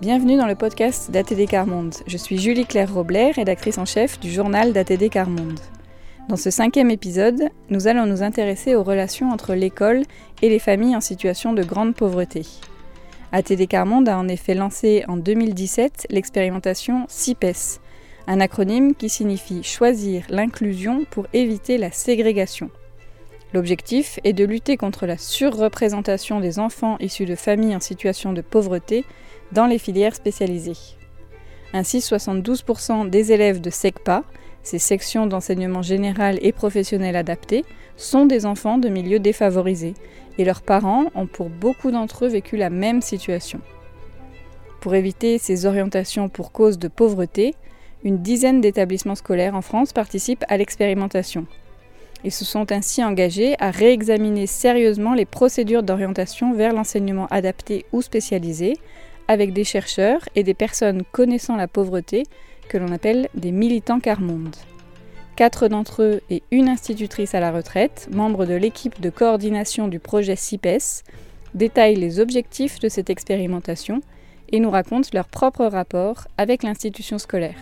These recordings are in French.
Bienvenue dans le podcast d'ATD Carmonde. Je suis Julie Claire Roblet, rédactrice en chef du journal d'ATD Carmonde. Dans ce cinquième épisode, nous allons nous intéresser aux relations entre l'école et les familles en situation de grande pauvreté. ATD Carmonde a en effet lancé en 2017 l'expérimentation CIPES, un acronyme qui signifie choisir l'inclusion pour éviter la ségrégation. L'objectif est de lutter contre la surreprésentation des enfants issus de familles en situation de pauvreté dans les filières spécialisées. Ainsi, 72% des élèves de SECPA, ces sections d'enseignement général et professionnel adapté, sont des enfants de milieux défavorisés, et leurs parents ont pour beaucoup d'entre eux vécu la même situation. Pour éviter ces orientations pour cause de pauvreté, une dizaine d'établissements scolaires en France participent à l'expérimentation. Ils se sont ainsi engagés à réexaminer sérieusement les procédures d'orientation vers l'enseignement adapté ou spécialisé, avec des chercheurs et des personnes connaissant la pauvreté que l'on appelle des militants Carmonde. Quatre d'entre eux et une institutrice à la retraite, membres de l'équipe de coordination du projet CIPES, détaillent les objectifs de cette expérimentation et nous racontent leur propre rapport avec l'institution scolaire.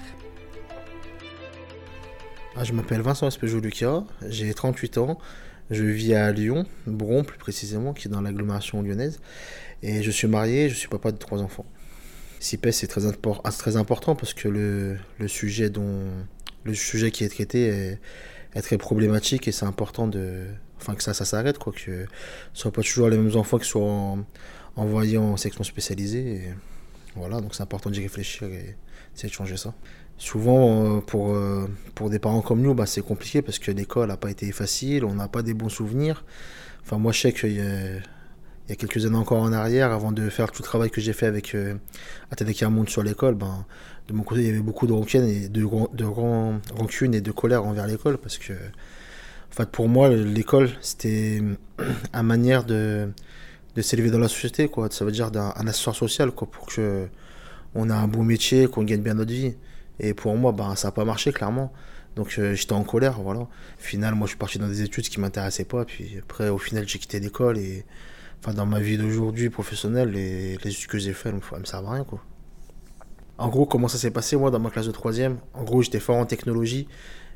Ah, je m'appelle Vincent Espejo-Lucas, j'ai 38 ans, je vis à Lyon, Bron plus précisément, qui est dans l'agglomération lyonnaise, et je suis marié, je suis papa de trois enfants. CIPES c'est très, important parce que le, sujet dont, le sujet qui est traité est, très problématique et c'est important de, enfin que ça, ça s'arrête, que ce ne soient pas toujours les mêmes enfants qui soient envoyés en section spécialisée. Voilà, donc c'est important d'y réfléchir et essayer de changer ça. Souvent, euh, pour, euh, pour des parents comme nous, bah, c'est compliqué parce que l'école n'a pas été facile, on n'a pas des bons souvenirs. Enfin, moi, je sais qu'il y a, a quelques années encore en arrière, avant de faire tout le travail que j'ai fait avec euh, Monde sur l'école, ben, de mon côté, il y avait beaucoup de rancune et de, de et de colère envers l'école parce que, en fait, pour moi, l'école, c'était une manière de, de s'élever dans la société, quoi. Ça veut dire un ascenseur social, quoi, pour que on ait un bon métier, qu'on gagne bien notre vie. Et pour moi, ben, ça n'a pas marché, clairement. Donc euh, j'étais en colère, voilà. Au final, moi, je suis parti dans des études qui m'intéressaient pas. Puis après, au final, j'ai quitté l'école et, enfin, dans ma vie d'aujourd'hui professionnelle, les, les études que j'ai faites, elles me servent à rien, quoi. En gros, comment ça s'est passé, moi, dans ma classe de troisième? En gros, j'étais fort en technologie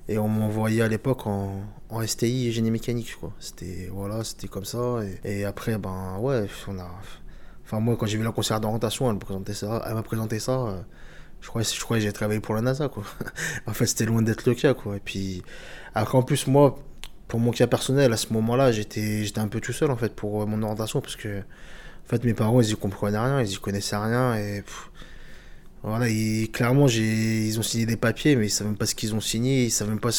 et on m'envoyait à l'époque en, STI et génie mécanique, quoi. C'était, voilà, c'était comme ça. Et, après, ben, ouais, on a. Enfin, moi, quand j'ai vu la concert d'orientation, elle me présentait ça. Elle m'a présenté ça. Euh, je croyais, je croyais que j'ai travaillé pour la NASA, quoi. en fait, c'était loin d'être le cas, quoi. Et puis, en plus, moi, pour mon cas personnel, à ce moment-là, j'étais, un peu tout seul, en fait, pour euh, mon orientation, parce que, en fait, mes parents, ils y comprenaient rien, ils y connaissaient rien, et voilà, clairement, ils ont signé des papiers, mais ils savaient même pas ce qu'ils ont signé, ils savaient même pas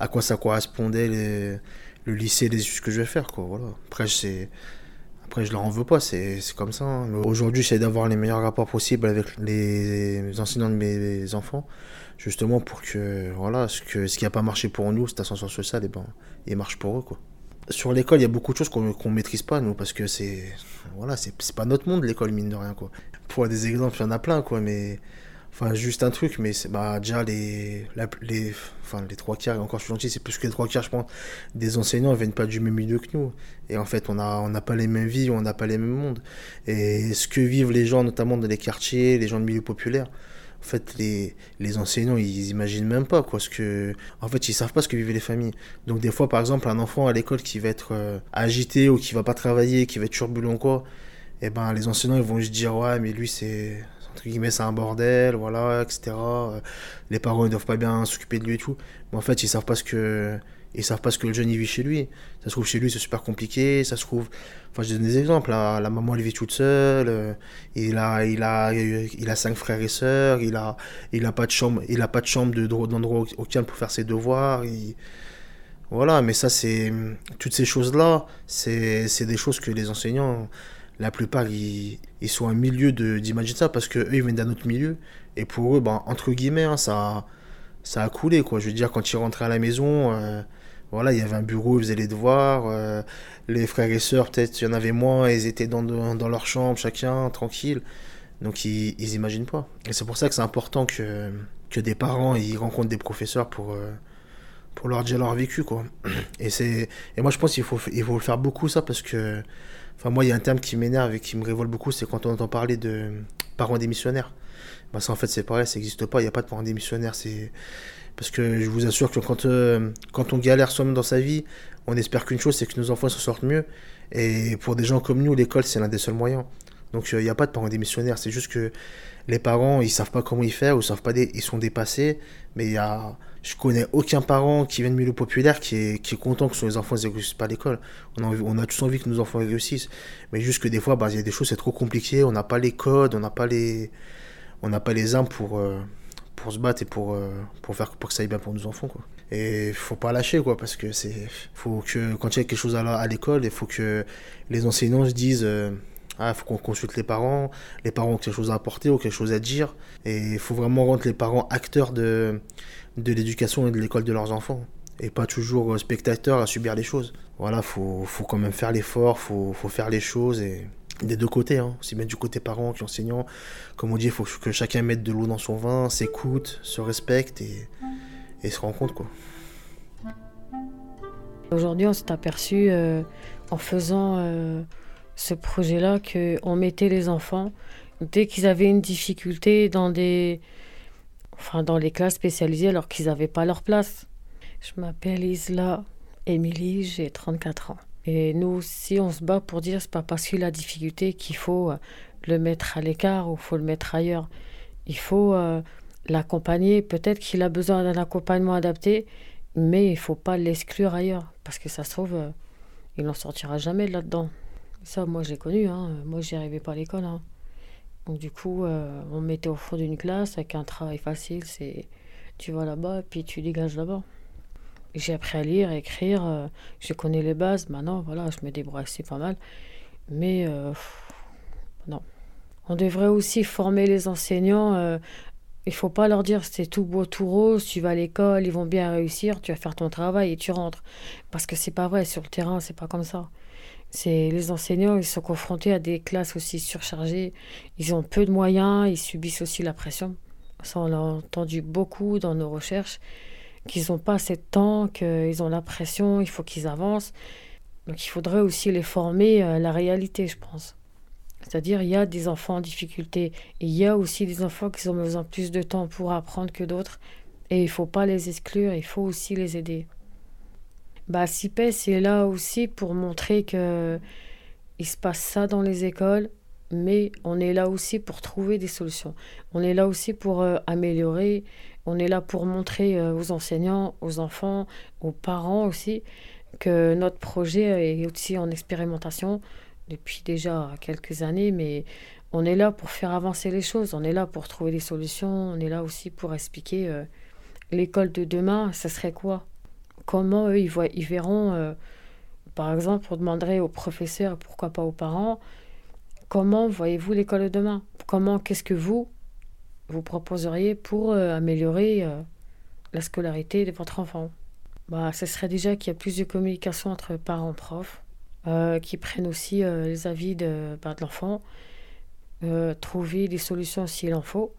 à quoi ça correspondait, le lycée, les études que je vais faire, quoi. Voilà. Après, c'est après, je leur en veux pas, c'est comme ça. Hein. Aujourd'hui, j'essaie d'avoir les meilleurs rapports possibles avec les enseignants de mes enfants, justement pour que, voilà, ce, que, ce qui n'a pas marché pour nous, cette ascension sociale, et eh ben, il marche pour eux, quoi. Sur l'école, il y a beaucoup de choses qu'on ne maîtrise pas, nous, parce que c'est, voilà, c'est pas notre monde, l'école, mine de rien, quoi. Pour des exemples, il y en a plein, quoi, mais Enfin, juste un truc, mais c'est bah, déjà les, les, enfin, les trois quarts, encore je suis gentil, c'est plus que les trois quarts, je pense, des enseignants ne viennent pas du même milieu que nous. Et en fait, on n'a on pas les mêmes vies, on n'a pas les mêmes mondes. Et ce que vivent les gens, notamment dans les quartiers, les gens de milieu populaire, en fait, les, les enseignants, ils imaginent même pas, quoi. Ce que, en fait, ils savent pas ce que vivent les familles. Donc, des fois, par exemple, un enfant à l'école qui va être euh, agité ou qui va pas travailler, qui va être turbulent, quoi, et eh ben, les enseignants, ils vont juste dire, ouais, mais lui, c'est, entre guillemets, c'est un bordel, voilà, etc. Les parents, ils doivent pas bien s'occuper de lui et tout. Mais en fait, ils savent pas ce que, ils savent pas ce que le jeune vit chez lui. Ça se trouve chez lui, c'est super compliqué. Ça se trouve, enfin, je donne des exemples. La, maman, elle vit toute seule. Euh, il a, il a, il a cinq frères et sœurs. Il a, il a pas de chambre, il a pas de chambre de d'endroit au pour faire ses devoirs. Voilà, mais ça, c'est toutes ces choses-là, c'est des choses que les enseignants la plupart ils, sont un milieu d'imaginer ça parce que eux ils viennent d'un autre milieu. Et pour eux ben, entre guillemets hein, ça ça a coulé quoi. Je veux dire quand ils rentraient à la maison euh, voilà il y avait un bureau ils faisaient les devoirs euh, les frères et sœurs peut-être il y en avait moins ils étaient dans, dans leur chambre chacun tranquille. Donc ils, ils imaginent pas. Et c'est pour ça que c'est important que que des parents ils rencontrent des professeurs pour euh, pour leur dire leur vécu, quoi. Et, c'est, et moi, je pense qu'il faut, il faut le faire beaucoup, ça, parce que, enfin, moi, il y a un terme qui m'énerve et qui me révolte beaucoup, c'est quand on entend parler de parents démissionnaires. Bah, ça, en fait, c'est pareil, ça n'existe pas, il n'y a pas de parents démissionnaires, c'est... Parce que je vous assure que quand, euh, quand on galère soi-même dans sa vie, on espère qu'une chose, c'est que nos enfants se sortent mieux. Et pour des gens comme nous, l'école, c'est l'un des seuls moyens. Donc il n'y a pas de parents démissionnaires, c'est juste que les parents, ils savent pas comment y faire, ou savent pas ils sont dépassés. Mais y a, je connais aucun parent qui vient de milieu populaire qui est, qui est content que ses enfants ne réussissent pas à l'école. On a, tous envie que nos enfants réussissent. Mais juste que des fois, bah, il y a des choses, c'est trop compliqué, on n'a pas les codes, on n'a pas les, on n'a pas les armes pour, euh, pour se battre et pour, euh, pour faire pour que ça aille bien pour nos enfants. Quoi. Et faut pas lâcher, quoi, parce que c'est, faut que, quand il y a quelque chose à l'école, il faut que les enseignants se disent, euh, ah, faut qu'on consulte les parents, les parents ont quelque chose à apporter ou quelque chose à dire, et il faut vraiment rendre les parents acteurs de, de l'éducation et de l'école de leurs enfants, et pas toujours spectateurs à subir les choses. Voilà, faut, faut quand même faire l'effort, faut, faut faire les choses, et des deux côtés, hein. aussi bien du côté parents qu'enseignants. Comme on dit, il faut que chacun mette de l'eau dans son vin, s'écoute, se respecte et, et se rencontre, quoi. Aujourd'hui, on s'est aperçu euh, en faisant euh, ce projet-là qu'on mettait les enfants dès qu'ils avaient une difficulté dans des, enfin dans les classes spécialisées alors qu'ils n'avaient pas leur place. Je m'appelle Isla Émilie, j'ai 34 ans. Et nous aussi, on se bat pour dire c'est pas parce qu'il a difficulté qu'il faut euh, le mettre à l'écart ou faut le mettre ailleurs. Il faut l'accompagner. Peut-être qu'il a besoin d'un accompagnement adapté, mais il faut pas l'exclure ailleurs, parce que ça se trouve, euh, il n'en sortira jamais là-dedans. Ça, moi, j'ai connu. Hein. Moi, j'y arrivais pas à l'école. Hein. Donc, du coup, euh, on me mettait au fond d'une classe avec un travail facile. C'est tu vas là-bas, puis tu dégages là-bas. J'ai appris à lire, à écrire. Euh, je connais les bases. Maintenant, voilà, je me débrouille assez pas mal. Mais non. On devrait aussi former les enseignants il faut pas leur dire c'est tout beau, tout rose, tu vas à l'école, ils vont bien réussir, tu vas faire ton travail et tu rentres. Parce que c'est pas vrai, sur le terrain, c'est pas comme ça. C'est les enseignants, ils sont confrontés à des classes aussi surchargées, ils ont peu de moyens, ils subissent aussi la pression. Ça, on l'a entendu beaucoup dans nos recherches, qu'ils n'ont pas assez de temps, qu'ils ont la pression, il faut qu'ils avancent. Donc il faudrait aussi les former à la réalité, je pense. C'est-à-dire, il y a des enfants en difficulté. Il y a aussi des enfants qui ont besoin plus de temps pour apprendre que d'autres. Et il ne faut pas les exclure, il faut aussi les aider. Bah, CIPES est là aussi pour montrer que il se passe ça dans les écoles, mais on est là aussi pour trouver des solutions. On est là aussi pour euh, améliorer. On est là pour montrer euh, aux enseignants, aux enfants, aux parents aussi, que notre projet est aussi en expérimentation depuis déjà quelques années, mais on est là pour faire avancer les choses, on est là pour trouver des solutions, on est là aussi pour expliquer euh, l'école de demain, ça serait quoi? Comment eux, ils, voient, ils verront, euh, par exemple, on demanderait aux professeurs, pourquoi pas aux parents, comment voyez-vous l'école de demain? Comment, qu'est-ce que vous, vous proposeriez pour euh, améliorer la scolarité de votre enfant? Bah, Ce serait déjà qu'il y a plus de communication entre parents et profs, euh, qui prennent aussi euh, les avis de, bah, l'enfant, euh, trouver des solutions s'il en faut,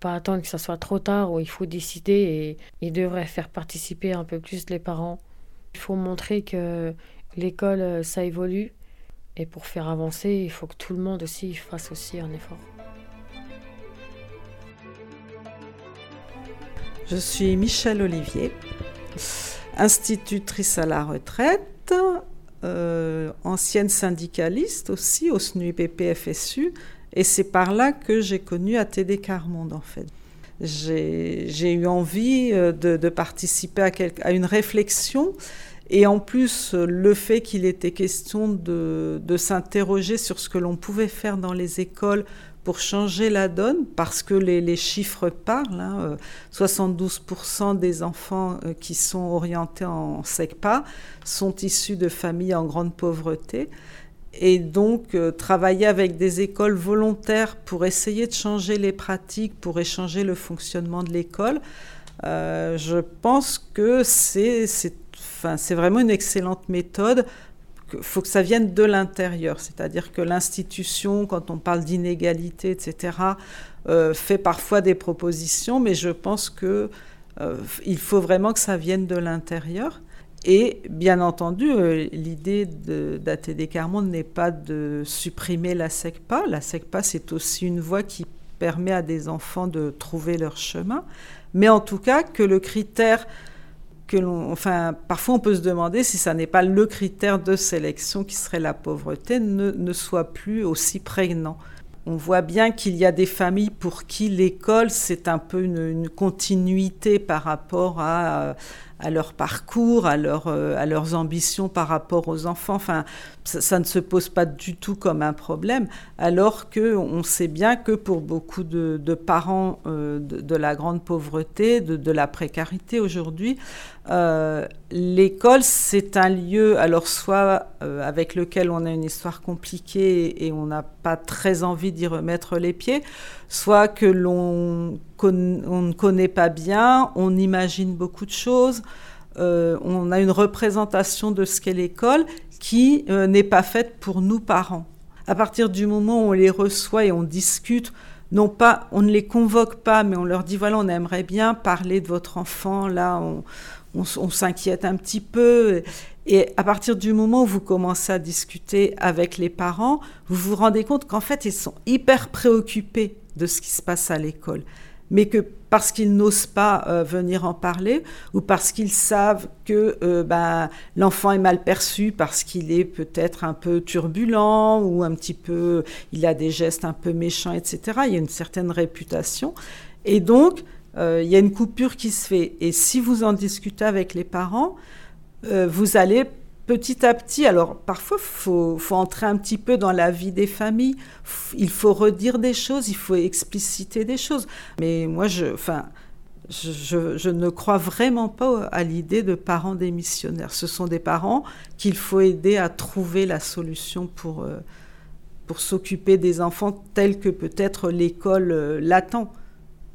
pas attendre que ce soit trop tard où il faut décider et il devrait faire participer un peu plus les parents. Il faut montrer que l'école, ça évolue et pour faire avancer, il faut que tout le monde aussi fasse aussi un effort. Je suis Michelle Olivier, institutrice à la retraite euh, ancienne syndicaliste aussi au SNUIPP-FSU, et c'est par là que j'ai connu ATD Carmonde en fait. J'ai eu envie euh, de, participer à, une réflexion et en plus le fait qu'il était question de s'interroger sur ce que l'on pouvait faire dans les écoles pour changer la donne, parce que les, chiffres parlent. Hein, 72% euh, des enfants euh, qui sont orientés en SECPA sont issus de familles en grande pauvreté. Et donc, euh, travailler avec des écoles volontaires pour essayer de changer les pratiques, pour échanger le fonctionnement de l'école, je pense que c'est vraiment une excellente méthode faut que ça vienne de l'intérieur, c'est-à-dire que l'institution, quand on parle d'inégalité, etc., euh, fait parfois des propositions, mais je pense que il faut vraiment que ça vienne de l'intérieur. Et bien entendu, l'idée d'ATD Carmonde n'est pas de supprimer la SECPA. La SECPA, c'est aussi une voie qui permet à des enfants de trouver leur chemin. Mais en tout cas, que le critère enfin, parfois on peut se demander si ça n'est pas le critère de sélection qui serait la pauvreté, ne, ne soit plus aussi prégnant. On voit bien qu'il y a des familles pour qui l'école, c'est un peu une, continuité par rapport à, à leur parcours, à, leur, à leurs ambitions par rapport aux enfants. Enfin, ça, ne se pose pas du tout comme un problème, alors qu'on sait bien que pour beaucoup de, de parents euh, de, de, la grande pauvreté, de, de la précarité aujourd'hui, euh, l'école, c'est un lieu, alors soit euh, avec lequel on a une histoire compliquée et on n'a pas très envie d'y remettre les pieds, soit que l'on on ne connaît pas bien, on imagine beaucoup de choses, euh, on a une représentation de ce qu'est l'école qui n'est pas faite pour nous parents. À partir du moment où on les reçoit et on discute, non pas, on ne les convoque pas, mais on leur dit voilà, on aimerait bien parler de votre enfant, là, on, on, s'inquiète un petit peu. Et à partir du moment où vous commencez à discuter avec les parents, vous vous rendez compte qu'en fait, ils sont hyper préoccupés de ce qui se passe à l'école mais que parce qu'ils n'osent pas euh, venir en parler ou parce qu'ils savent que euh, ben, l'enfant est mal perçu parce qu'il est peut-être un peu turbulent ou un petit peu, il a des gestes un peu méchants, etc. Il y a une certaine réputation. Et donc, euh, il y a une coupure qui se fait. Et si vous en discutez avec les parents, vous allez petit à petit, alors parfois il faut, faut, entrer un petit peu dans la vie des familles, il faut redire des choses, il faut expliciter des choses. Mais moi, je, enfin, je, ne crois vraiment pas à l'idée de parents démissionnaires. Ce sont des parents qu'il faut aider à trouver la solution pour, euh, pour s'occuper des enfants tels que peut-être l'école euh, l'attend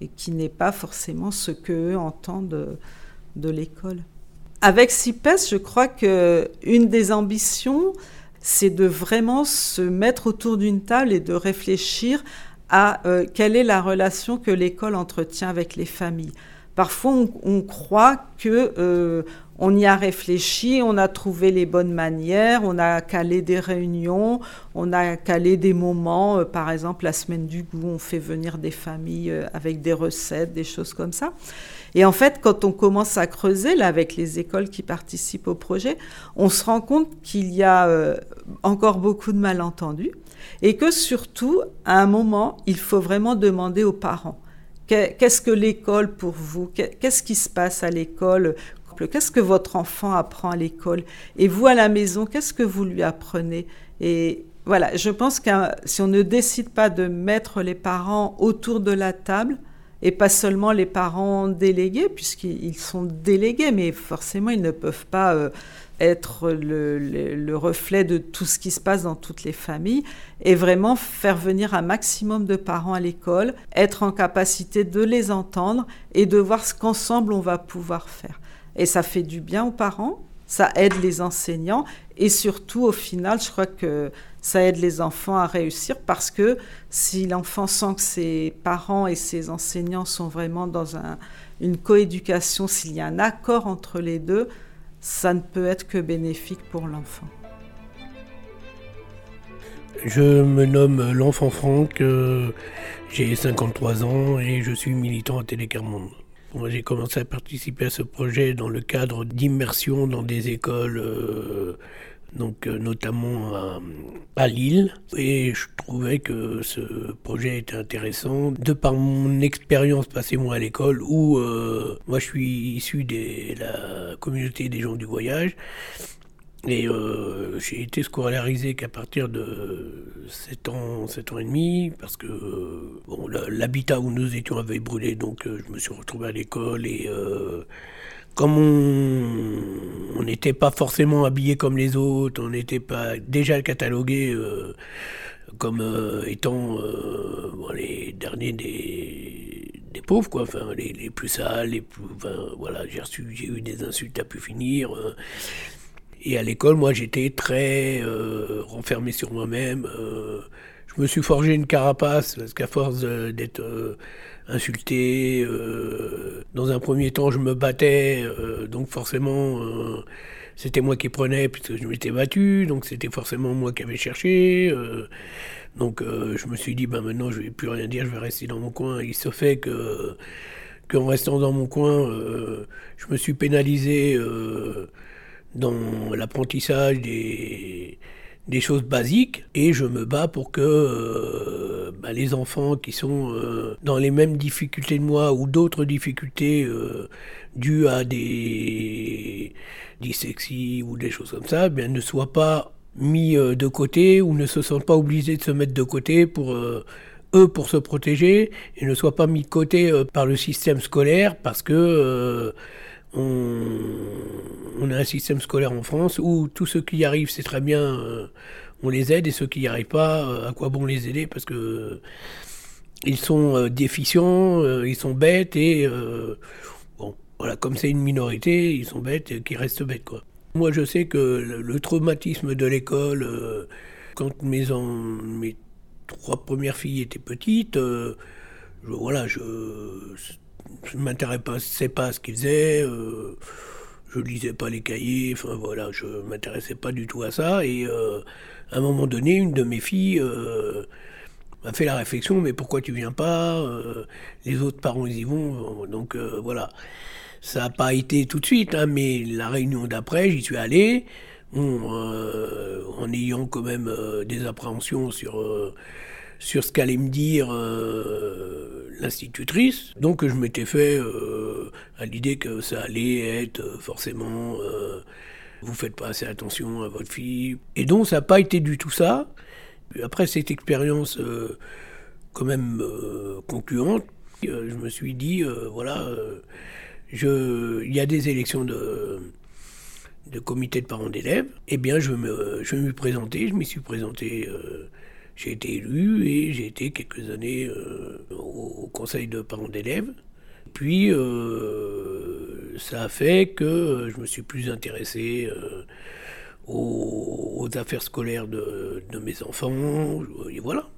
et qui n'est pas forcément ce qu'eux entendent de, de l'école. Avec CIPES, je crois que une des ambitions, c'est de vraiment se mettre autour d'une table et de réfléchir à euh, quelle est la relation que l'école entretient avec les familles. Parfois, on, croit que euh, on y a réfléchi, on a trouvé les bonnes manières, on a calé des réunions, on a calé des moments, euh, par exemple la semaine du goût, on fait venir des familles avec des recettes, des choses comme ça. Et en fait, quand on commence à creuser, là, avec les écoles qui participent au projet, on se rend compte qu'il y a euh, encore beaucoup de malentendus et que surtout, à un moment, il faut vraiment demander aux parents. Qu'est-ce que l'école pour vous? Qu'est-ce qui se passe à l'école? Qu'est-ce que votre enfant apprend à l'école? Et vous, à la maison, qu'est-ce que vous lui apprenez? Et voilà, je pense que si on ne décide pas de mettre les parents autour de la table, et pas seulement les parents délégués, puisqu'ils sont délégués, mais forcément, ils ne peuvent pas euh, être le, le, le, reflet de tout ce qui se passe dans toutes les familles, et vraiment faire venir un maximum de parents à l'école, être en capacité de les entendre et de voir ce qu'ensemble on va pouvoir faire. Et ça fait du bien aux parents, ça aide les enseignants et surtout au final, je crois que ça aide les enfants à réussir parce que si l'enfant sent que ses parents et ses enseignants sont vraiment dans un, une coéducation, s'il y a un accord entre les deux, ça ne peut être que bénéfique pour l'enfant. Je me nomme l'enfant Franck, euh, j'ai 53 ans et je suis militant à Télécarmonde. Moi, j'ai commencé à participer à ce projet dans le cadre d'immersion dans des écoles, euh, donc euh, notamment à, Lille. Et je trouvais que ce projet était intéressant de par mon expérience passée moi à l'école, où euh, moi je suis issu de la communauté des gens du voyage. Et euh, j'ai été scolarisé qu'à partir de 7 ans, 7 ans et demi, parce que bon, l'habitat où nous étions avait brûlé, donc je me suis retrouvé à l'école et comme on n'était pas forcément habillé comme les autres, on n'était pas déjà catalogué euh, comme étant bon, les derniers des, pauvres, quoi, enfin les, les, plus sales, les plus, enfin, voilà, j'ai eu des insultes à pu finir. Et à l'école, moi, j'étais très euh, renfermé sur moi-même. Je me suis forgé une carapace parce qu'à force d'être euh, insulté, euh, dans un premier temps, je me battais, euh, donc forcément, c'était moi qui prenais puisque je m'étais battu, donc c'était forcément moi qui avais cherché. donc je me suis dit, ben maintenant, je vais plus rien dire, je vais rester dans mon coin. Il se fait que qu'en restant dans mon coin, je me suis pénalisé dans l'apprentissage des des choses basiques et je me bats pour que euh, bah, les enfants qui sont euh, dans les mêmes difficultés de moi ou d'autres difficultés euh, dues à des dyslexies ou des choses comme ça eh bien, ne soient pas mis de côté ou ne se sentent pas obligés de se mettre de côté pour eux pour se protéger et ne soient pas mis de côté par le système scolaire parce que on, a un système scolaire en France où tous ceux qui y arrivent, c'est très bien, euh, on les aide, et ceux qui n'y arrivent pas, euh, à quoi bon les aider Parce que ils sont euh, déficients, ils sont bêtes, et bon, voilà, comme c'est une minorité, ils sont bêtes, qui restent bêtes, quoi. Moi, je sais que le, traumatisme de l'école, quand mes, mes trois premières filles étaient petites, voilà, je je m'intéressais pas à ce qu'ils faisaient, euh, je lisais pas les cahiers, enfin voilà, je m'intéressais pas du tout à ça. Et euh, à un moment donné, une de mes filles euh, m'a fait la réflexion, mais pourquoi tu viens pas Les autres parents, ils y vont. Donc voilà, ça n'a pas été tout de suite, hein, mais la réunion d'après, j'y suis allé. en ayant quand même des appréhensions sur sur ce qu'allait me dire euh, l'institutrice. Donc je m'étais fait euh, à l'idée que ça allait être euh, forcément vous faites pas assez attention à votre fille. Et donc ça n'a pas été du tout ça. Après cette expérience quand même concluante, je me suis dit voilà, il y a des élections de de comité de parents d'élèves, eh bien je me, je me suis présenté, je m'y suis présenté j'ai été élu et j'ai été quelques années euh, au conseil de parents d'élèves. Puis euh, ça a fait que je me suis plus intéressé euh, aux, affaires scolaires de, mes enfants. Et voilà.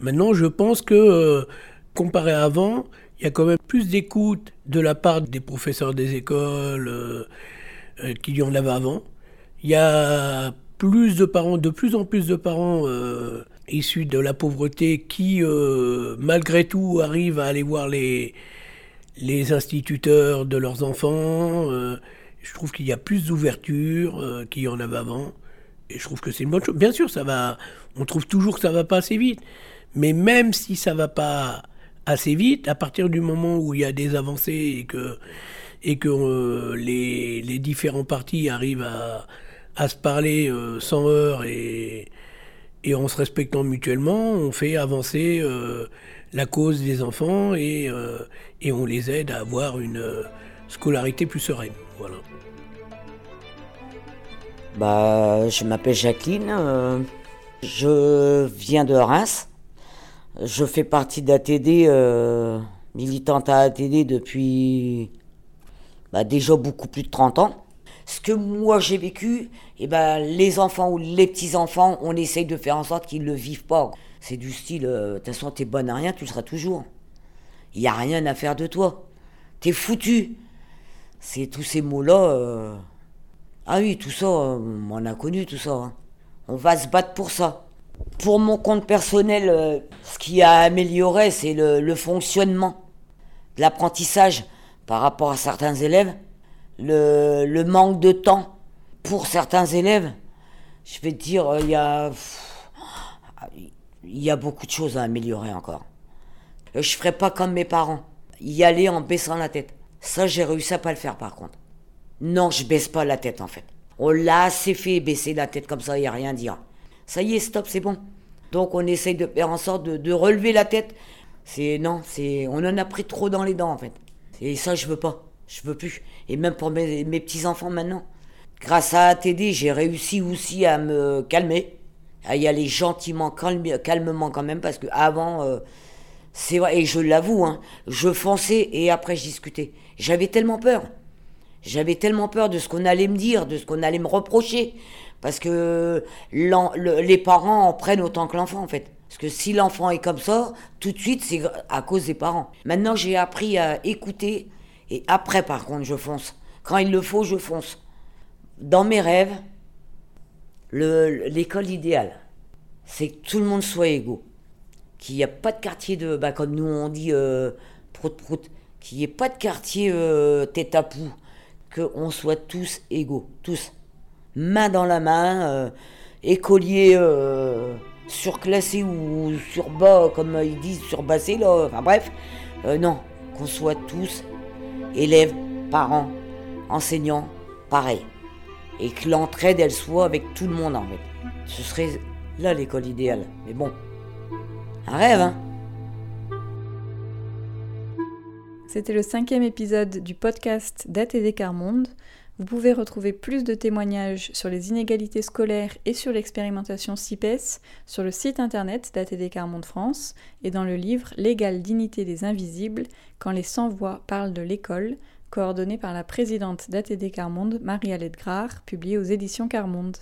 Maintenant, je pense que comparé à avant, il y a quand même plus d'écoute de la part des professeurs des écoles qu'il y en avait avant. Il y a plus de parents, de plus en plus de parents issus de la pauvreté qui, euh, malgré tout, arrivent à aller voir les, les instituteurs de leurs enfants. Euh, je trouve qu'il y a plus d'ouverture euh, qu'il y en avait avant. Et je trouve que c'est une bonne chose. Bien sûr, ça va. On trouve toujours que ça va pas assez vite. Mais même si ça va pas assez vite, à partir du moment où il y a des avancées et que, et que les, les, différents partis arrivent à, à se parler sans heurts et, et en se respectant mutuellement, on fait avancer euh, la cause des enfants et, euh, et, on les aide à avoir une euh, scolarité plus sereine. Voilà. Bah, je m'appelle Jacqueline, je viens de Reims. Je fais partie d'ATD, militante à ATD depuis bah, déjà beaucoup plus de 30 ans ce que moi j'ai vécu, eh ben, les enfants ou les petits-enfants, on essaye de faire en sorte qu'ils ne le vivent pas. C'est du style, euh, de toute façon, t'es bonne à rien, tu le seras toujours. Il n'y a rien à faire de toi. T'es foutu. C'est tous ces mots-là. Euh, ah oui, tout ça, euh, on a connu tout ça. Hein. On va se battre pour ça. Pour mon compte personnel, ce qui a amélioré, c'est le fonctionnement de l'apprentissage par rapport à certains élèves le, manque de temps pour certains élèves. Je vais te dire, euh, il y a, il y a beaucoup de choses à améliorer encore. Euh, je ferai pas comme mes parents, y aller en baissant la tête. Ça, j'ai réussi à pas le faire par contre. Non, je baisse pas la tête en fait. On l'a assez fait baisser la tête comme ça, il n'y a rien dire. Ça y est, stop, c'est bon. Donc on essaye de faire en sorte de, de relever la tête. C'est non, c'est on en a pris trop dans les dents en fait. Et ça, je veux pas. Je veux plus. Et même pour mes, petits-enfants maintenant. Grâce à ATD, j'ai réussi aussi à me calmer, à y aller gentiment, calmement quand même, parce que avant, euh, c'est vrai, et je l'avoue, hein, je fonçais et après je discutais. J'avais tellement peur. J'avais tellement peur de ce qu'on allait me dire, de ce qu'on allait me reprocher, parce que les parents en prennent autant que l'enfant en fait. Parce que si l'enfant est comme ça, tout de suite, c'est à cause des parents. Maintenant, j'ai appris à écouter et après, par contre, je fonce. Quand il le faut, je fonce. Dans mes rêves, l'école idéale, c'est que tout le monde soit égaux. Qu'il n'y a pas de quartier de, bah, comme nous on dit, euh, prout prout, qu'il n'y ait pas de quartier euh, tête à poux, qu'on soit tous égaux, tous. Main dans la main, euh, écoliers euh, surclassés ou sur bas, comme ils disent, surbassés, là, enfin bref. non, qu'on soit tous élèves, parents, enseignants, pareil. Et que l'entraide, elle soit avec tout le monde en fait. Ce serait là l'école idéale. Mais bon, un rêve, hein C'était le cinquième épisode du podcast d'ATD Carmonde. Vous pouvez retrouver plus de témoignages sur les inégalités scolaires et sur l'expérimentation CIPES sur le site internet d'ATD Carmonde France et dans le livre L'égale dignité des invisibles quand les sans-voix parlent de l'école, coordonné par la présidente d'ATD Carmonde, Marie-Alette Grard, publié aux éditions Carmonde.